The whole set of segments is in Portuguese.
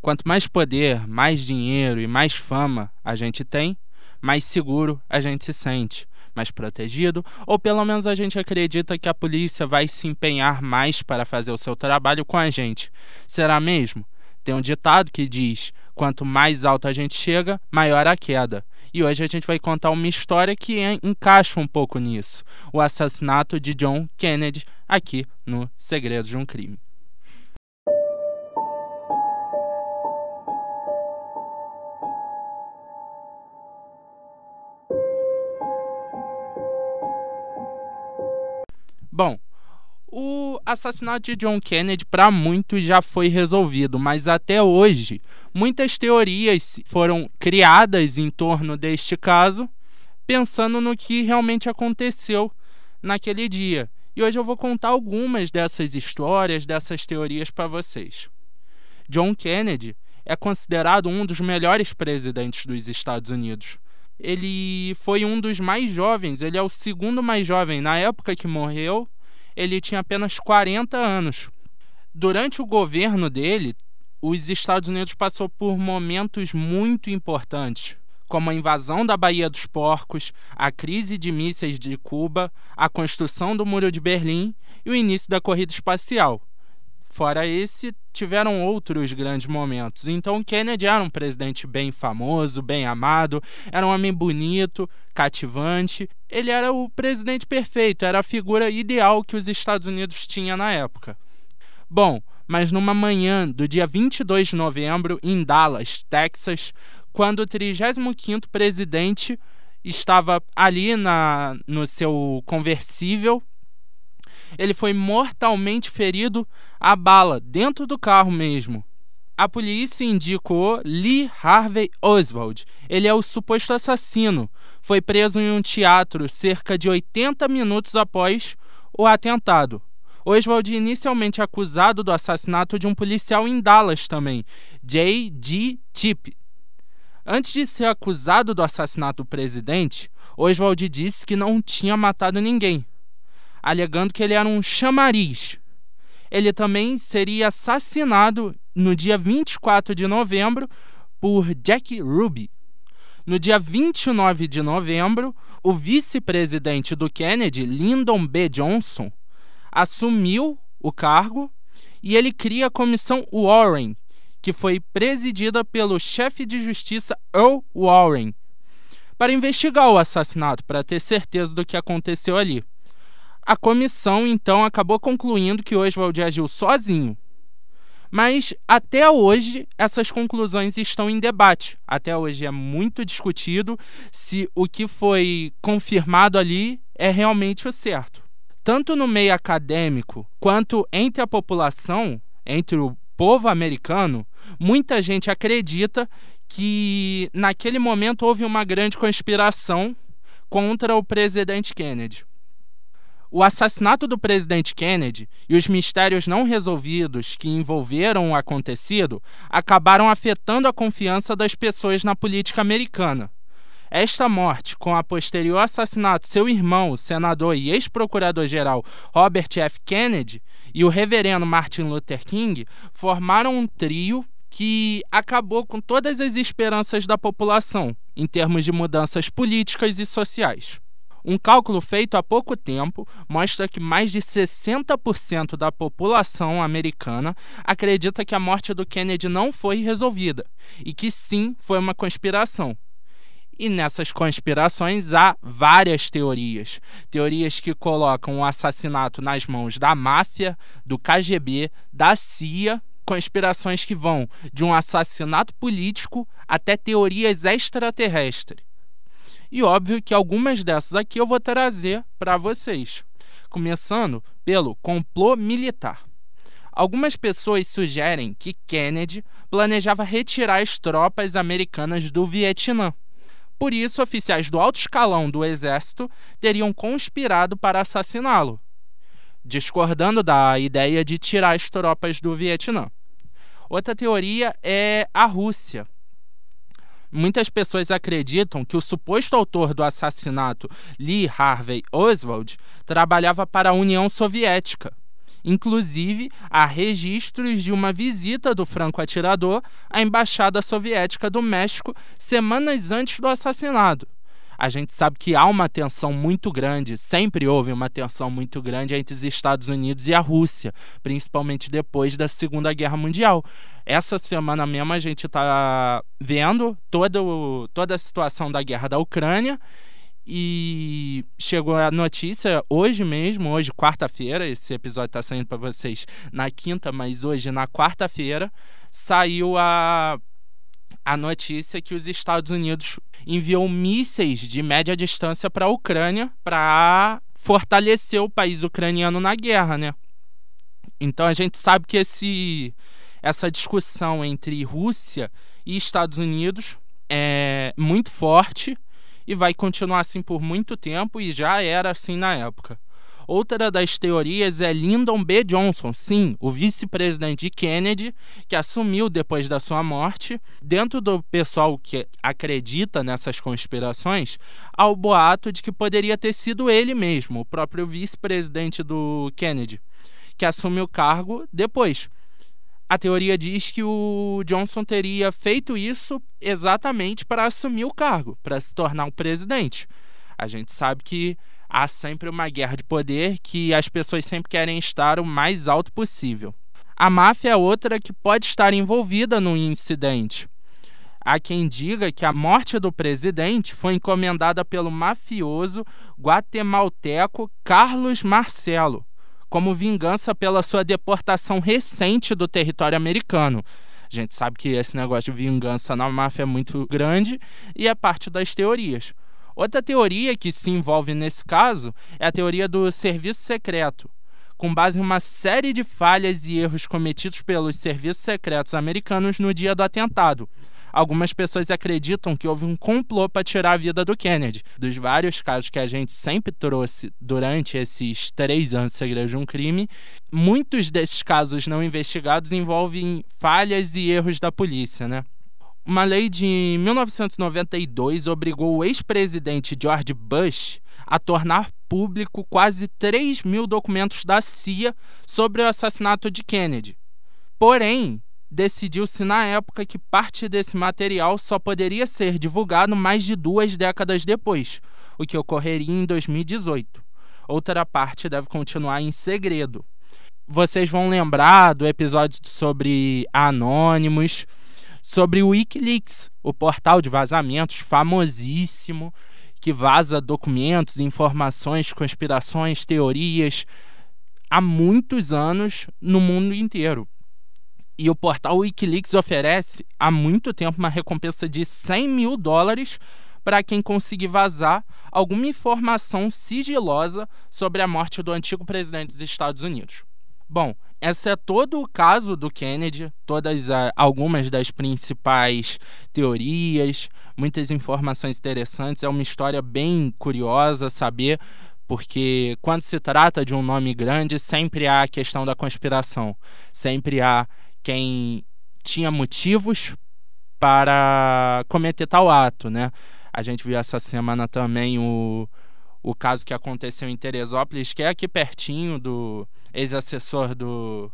Quanto mais poder, mais dinheiro e mais fama a gente tem, mais seguro a gente se sente, mais protegido, ou pelo menos a gente acredita que a polícia vai se empenhar mais para fazer o seu trabalho com a gente. Será mesmo? Tem um ditado que diz: quanto mais alto a gente chega, maior a queda. E hoje a gente vai contar uma história que encaixa um pouco nisso: o assassinato de John Kennedy, aqui no Segredos de um Crime. Bom, o assassinato de John Kennedy para muitos já foi resolvido, mas até hoje muitas teorias foram criadas em torno deste caso, pensando no que realmente aconteceu naquele dia. E hoje eu vou contar algumas dessas histórias, dessas teorias para vocês. John Kennedy é considerado um dos melhores presidentes dos Estados Unidos ele foi um dos mais jovens, ele é o segundo mais jovem. Na época que morreu, ele tinha apenas 40 anos. Durante o governo dele, os Estados Unidos passou por momentos muito importantes, como a invasão da Baía dos Porcos, a crise de mísseis de Cuba, a construção do Muro de Berlim e o início da corrida espacial. Fora esse, tiveram outros grandes momentos. Então, Kennedy era um presidente bem famoso, bem amado, era um homem bonito, cativante. Ele era o presidente perfeito, era a figura ideal que os Estados Unidos tinham na época. Bom, mas numa manhã do dia 22 de novembro, em Dallas, Texas, quando o 35º presidente estava ali na, no seu conversível ele foi mortalmente ferido a bala dentro do carro mesmo. A polícia indicou Lee Harvey Oswald. Ele é o suposto assassino. Foi preso em um teatro cerca de 80 minutos após o atentado. Oswald inicialmente acusado do assassinato de um policial em Dallas também, J.G. Tip. Antes de ser acusado do assassinato do presidente, Oswald disse que não tinha matado ninguém, alegando que ele era um chamariz. Ele também seria assassinado no dia 24 de novembro por Jack Ruby. No dia 29 de novembro, o vice-presidente do Kennedy, Lyndon B. Johnson, assumiu o cargo e ele cria a comissão Warren, que foi presidida pelo chefe de justiça Earl Warren, para investigar o assassinato, para ter certeza do que aconteceu ali. A comissão então acabou concluindo que Oswald agiu sozinho. Mas até hoje essas conclusões estão em debate. Até hoje é muito discutido se o que foi confirmado ali é realmente o certo. Tanto no meio acadêmico quanto entre a população, entre o povo americano, muita gente acredita que naquele momento houve uma grande conspiração contra o presidente Kennedy. O assassinato do presidente Kennedy e os mistérios não resolvidos que envolveram o acontecido acabaram afetando a confiança das pessoas na política americana. Esta morte, com a posterior assassinato de seu irmão, o senador e ex-procurador-geral Robert F. Kennedy, e o reverendo Martin Luther King, formaram um trio que acabou com todas as esperanças da população em termos de mudanças políticas e sociais. Um cálculo feito há pouco tempo mostra que mais de 60% da população americana acredita que a morte do Kennedy não foi resolvida e que sim foi uma conspiração. E nessas conspirações há várias teorias. Teorias que colocam o assassinato nas mãos da máfia, do KGB, da CIA conspirações que vão de um assassinato político até teorias extraterrestres. E óbvio que algumas dessas aqui eu vou trazer para vocês, começando pelo complô militar. Algumas pessoas sugerem que Kennedy planejava retirar as tropas americanas do Vietnã. Por isso, oficiais do alto escalão do exército teriam conspirado para assassiná-lo, discordando da ideia de tirar as tropas do Vietnã. Outra teoria é a Rússia Muitas pessoas acreditam que o suposto autor do assassinato, Lee Harvey Oswald, trabalhava para a União Soviética. Inclusive, há registros de uma visita do franco-atirador à embaixada soviética do México semanas antes do assassinato. A gente sabe que há uma tensão muito grande, sempre houve uma tensão muito grande entre os Estados Unidos e a Rússia, principalmente depois da Segunda Guerra Mundial. Essa semana mesmo a gente está vendo toda, toda a situação da guerra da Ucrânia e chegou a notícia hoje mesmo, hoje quarta-feira, esse episódio está saindo para vocês na quinta, mas hoje na quarta-feira saiu a a notícia que os Estados Unidos enviou mísseis de média distância para a Ucrânia para fortalecer o país ucraniano na guerra, né? Então a gente sabe que esse essa discussão entre Rússia e Estados Unidos é muito forte e vai continuar assim por muito tempo e já era assim na época. Outra das teorias é Lyndon B. Johnson, sim, o vice-presidente de Kennedy, que assumiu depois da sua morte. Dentro do pessoal que acredita nessas conspirações, há o boato de que poderia ter sido ele mesmo, o próprio vice-presidente do Kennedy, que assumiu o cargo depois a teoria diz que o Johnson teria feito isso exatamente para assumir o cargo, para se tornar o presidente. A gente sabe que há sempre uma guerra de poder que as pessoas sempre querem estar o mais alto possível. A máfia é outra que pode estar envolvida no incidente. Há quem diga que a morte do presidente foi encomendada pelo mafioso guatemalteco Carlos Marcelo, como vingança pela sua deportação recente do território americano. A gente sabe que esse negócio de vingança na máfia é muito grande e é parte das teorias. Outra teoria que se envolve nesse caso é a teoria do serviço secreto, com base em uma série de falhas e erros cometidos pelos serviços secretos americanos no dia do atentado. Algumas pessoas acreditam que houve um complô para tirar a vida do Kennedy. Dos vários casos que a gente sempre trouxe durante esses três anos de segredo de um crime, muitos desses casos não investigados envolvem falhas e erros da polícia, né? Uma lei de 1992 obrigou o ex-presidente George Bush a tornar público quase 3 mil documentos da CIA sobre o assassinato de Kennedy. Porém, decidiu-se na época que parte desse material só poderia ser divulgado mais de duas décadas depois, o que ocorreria em 2018. Outra parte deve continuar em segredo. Vocês vão lembrar do episódio sobre Anônimos sobre o Wikileaks, o portal de vazamentos famosíssimo que vaza documentos, informações, conspirações, teorias há muitos anos no mundo inteiro. E o portal Wikileaks oferece há muito tempo uma recompensa de 100 mil dólares para quem conseguir vazar alguma informação sigilosa sobre a morte do antigo presidente dos Estados Unidos. Bom, esse é todo o caso do Kennedy, todas algumas das principais teorias, muitas informações interessantes. É uma história bem curiosa saber, porque quando se trata de um nome grande, sempre há a questão da conspiração, sempre há quem tinha motivos para cometer tal ato, né? A gente viu essa semana também o o caso que aconteceu em Teresópolis, que é aqui pertinho do ex-assessor do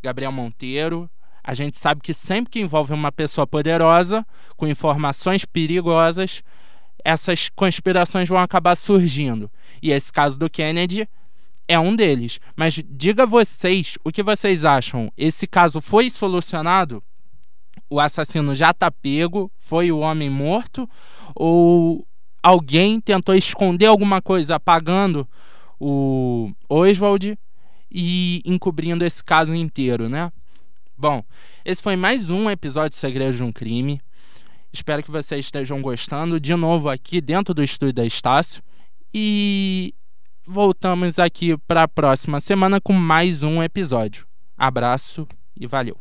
Gabriel Monteiro. A gente sabe que sempre que envolve uma pessoa poderosa, com informações perigosas, essas conspirações vão acabar surgindo. E esse caso do Kennedy é um deles. Mas diga vocês o que vocês acham. Esse caso foi solucionado? O assassino já está pego? Foi o homem morto? Ou alguém tentou esconder alguma coisa apagando o Oswald e encobrindo esse caso inteiro, né? Bom, esse foi mais um episódio de Segredos de um Crime. Espero que vocês estejam gostando. De novo aqui dentro do estúdio da Estácio. E voltamos aqui para a próxima semana com mais um episódio. Abraço e valeu.